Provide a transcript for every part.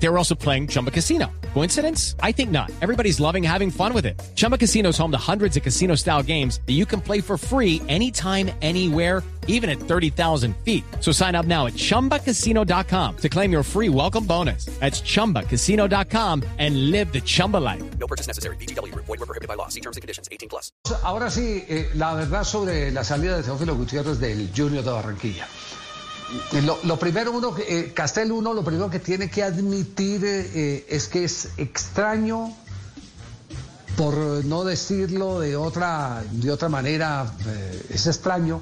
They were also playing Chumba Casino. Coincidence? I think not. Everybody's loving having fun with it. Chumba Casino is home to hundreds of casino style games that you can play for free anytime, anywhere, even at 30,000 feet. So sign up now at chumbacasino.com to claim your free welcome bonus. That's chumbacasino.com and live the Chumba life. No purchase necessary. BGW. Void were prohibited by law. See terms and conditions. 18 plus. Ahora sí, eh, la verdad sobre la salida de Teófilo Gutiérrez del Junior de Barranquilla. Eh, Lo, primero, uno, eh, Castel, uno, lo primero que tiene que admitir eh, es que es extraño, por no decirlo de otra, de otra manera, es extraño,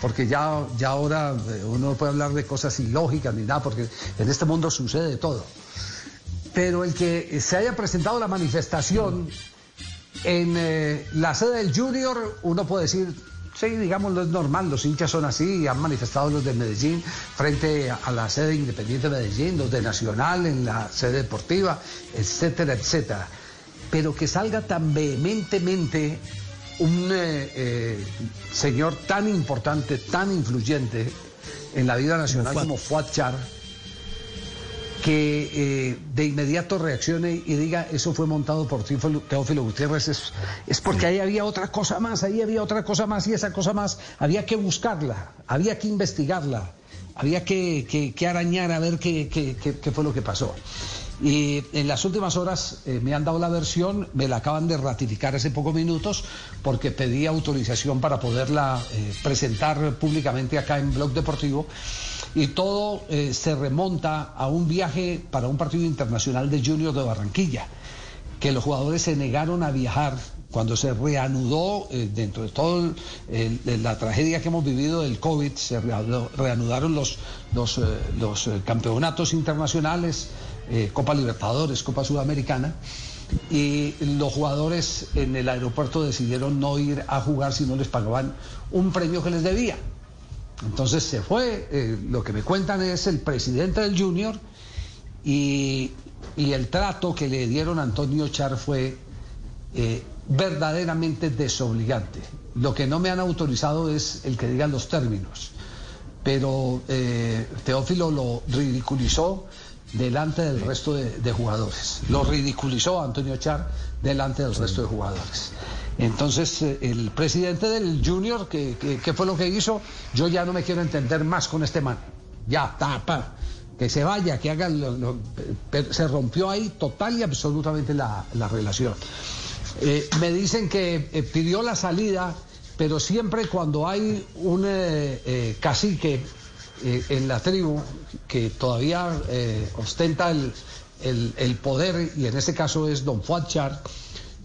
porque ya, ya ahora uno no puede hablar de cosas ilógicas ni nada, porque en este mundo sucede de todo. Pero el que se haya presentado la manifestación en la sede del Junior, uno puede decir, sí, digámoslo, es normal, los hinchas son así, han manifestado los de Medellín frente a, la sede independiente de Medellín, los de Nacional en la sede deportiva, etcétera, etcétera. Pero que salga tan vehementemente un eh, eh, señor tan importante, tan influyente en la vida nacional como Fuad Char, que eh, de inmediato reaccione y diga eso fue montado por Teófilo, Gutiérrez es, es porque ahí había otra cosa más, ahí había otra cosa más y esa cosa más había que buscarla, había que investigarla, había que, que- que arañar a ver qué, qué- fue lo que pasó. Y en las últimas horas eh, me han dado la versión, me la acaban de ratificar hace pocos minutos porque pedí autorización para poderla eh, presentar públicamente acá en Blog Deportivo. Y todo eh, se remonta a un viaje para un partido internacional de Junior de Barranquilla, que los jugadores se negaron a viajar cuando se reanudó, eh, dentro de toda la tragedia que hemos vivido del COVID, se reanudaron los, los, eh, eh, campeonatos internacionales, Copa Libertadores, Copa Sudamericana, y los jugadores en el aeropuerto decidieron no ir a jugar si no les pagaban un premio que les debía. Entonces se fue, lo que me cuentan es el presidente del Junior y, y el trato que le dieron a Antonio Char fue verdaderamente desobligante. Lo que no me han autorizado es el que digan los términos, pero eh, Teófilo lo ridiculizó delante del resto de, jugadores. Lo ridiculizó Antonio Char delante del resto de jugadores. Entonces, eh, el presidente del Junior, ¿qué, fue lo que hizo? Yo ya no me quiero entender más con este man. Ya, tapa. Que se vaya, que haga... lo- se rompió ahí total y absolutamente la relación. Eh, me dicen que eh, pidió la salida, pero siempre cuando hay un eh, cacique en la tribu que todavía ostenta el, el- el poder, y en este caso es Don Fuad Char,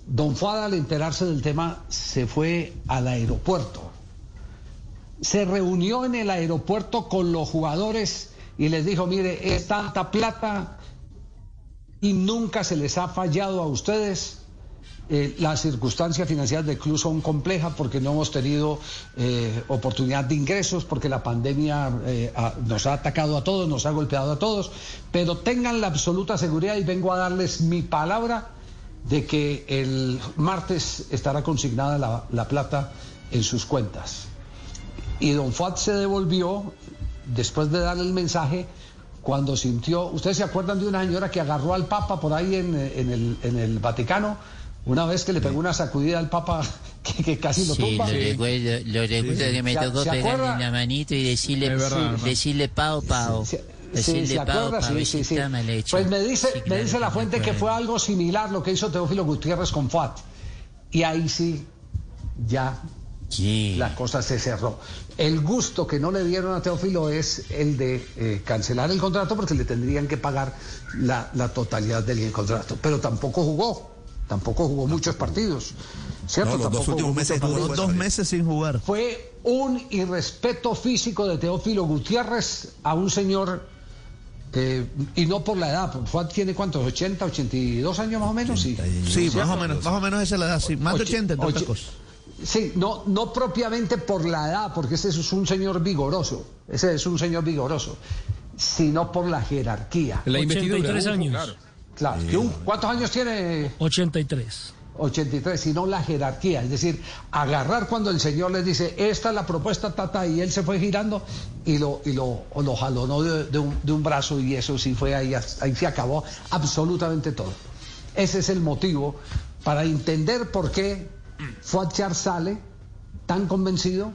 Don Fuad al enterarse del tema se fue al aeropuerto. Se reunió en el aeropuerto con los jugadores y les dijo, mire, es tanta plata y nunca se les ha fallado a ustedes. Eh, las circunstancias financieras del club son complejas porque no hemos tenido eh, oportunidad de ingresos, porque la pandemia eh, nos ha atacado a todos, nos ha golpeado a todos, pero tengan la absoluta seguridad y vengo a darles mi palabra de que el martes estará consignada la, la plata en sus cuentas. Y don Fuad se devolvió después de darle el mensaje cuando sintió, ustedes se acuerdan de una señora que agarró al Papa por ahí en, en el, en el Vaticano, una vez que le pegó una sacudida al Papa que, que casi lo Sí, tumba. lo recuerdo, lo recuerdo que me ¿Se- tocó se pegarle la manito y decirle, verdad, sí, decirle pao pao. Sí, decirle sí, ¿se acuerda? Sí, sí, sí. Pues me dice, Sí, me dice la fuente que fue algo similar lo que hizo Teófilo Gutiérrez con Fuad. Y ahí sí, ya Sí. la cosa se cerró. El gusto que no le dieron a Teófilo es el de eh, cancelar el contrato porque le tendrían que pagar la, la totalidad del contrato. Pero tampoco jugó, tampoco jugó muchos partidos. ¿Cierto? No, los dos Tampoco últimos jugó meses jugó partidos. dos meses sin jugar. Fue un irrespeto físico de Teófilo Gutiérrez a un señor que, y no por la edad, Fuad tiene cuántos, 80, 82 años más o menos, sí. Sí, más o menos, más o menos esa es la edad, sí. Más de Oche- 80 entre otras oche- cosas. Sí, no, no propiamente por la edad, porque ese es un señor vigoroso, ese es un señor vigoroso, sino por la jerarquía. La investidura. 83 uh, años. claro. Claro, que un- ¿cuántos años tiene? 83. 83, sino la jerarquía, es decir, agarrar cuando el señor les dice, esta es la propuesta, tata, y él se fue girando y lo, y lo, lo jalonó de, de un, de un brazo y eso sí fue ahí, ahí se acabó absolutamente todo. Ese es el motivo para entender por qué Fuachar sale tan convencido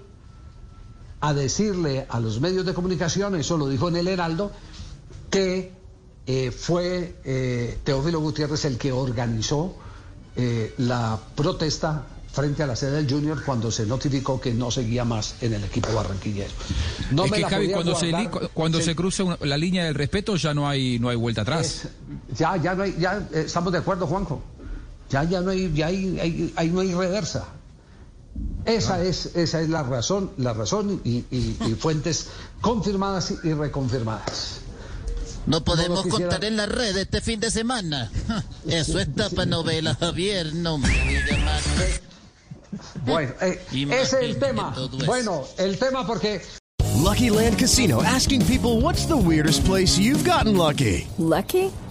a decirle a los medios de comunicación, eso lo dijo en el Heraldo, que eh, fue eh, Teófilo Gutiérrez el que organizó eh, la protesta frente a la sede del Junior cuando se notificó que no seguía más en el equipo barranquillero. No es me que la Javi, cuando, se, guardar, cuando sí. se cruza una- la línea del respeto ya no hay no hay vuelta atrás. Es- ya, ya no hay, ya eh, estamos de acuerdo, Juanjo. Ya, ya no hay, ya hay, hay- hay- no hay reversa. Esa es, esa es la razón, la razón y, y- y fuentes confirmadas y reconfirmadas. No podemos quisiera- contar en la red este fin de semana. Eso es tapa novela, Javier. No me voy a llamar. Bueno, eh, ese es el tema. Bueno, el tema porque Lucky Land Casino asking people what's the weirdest place you've gotten lucky? Lucky?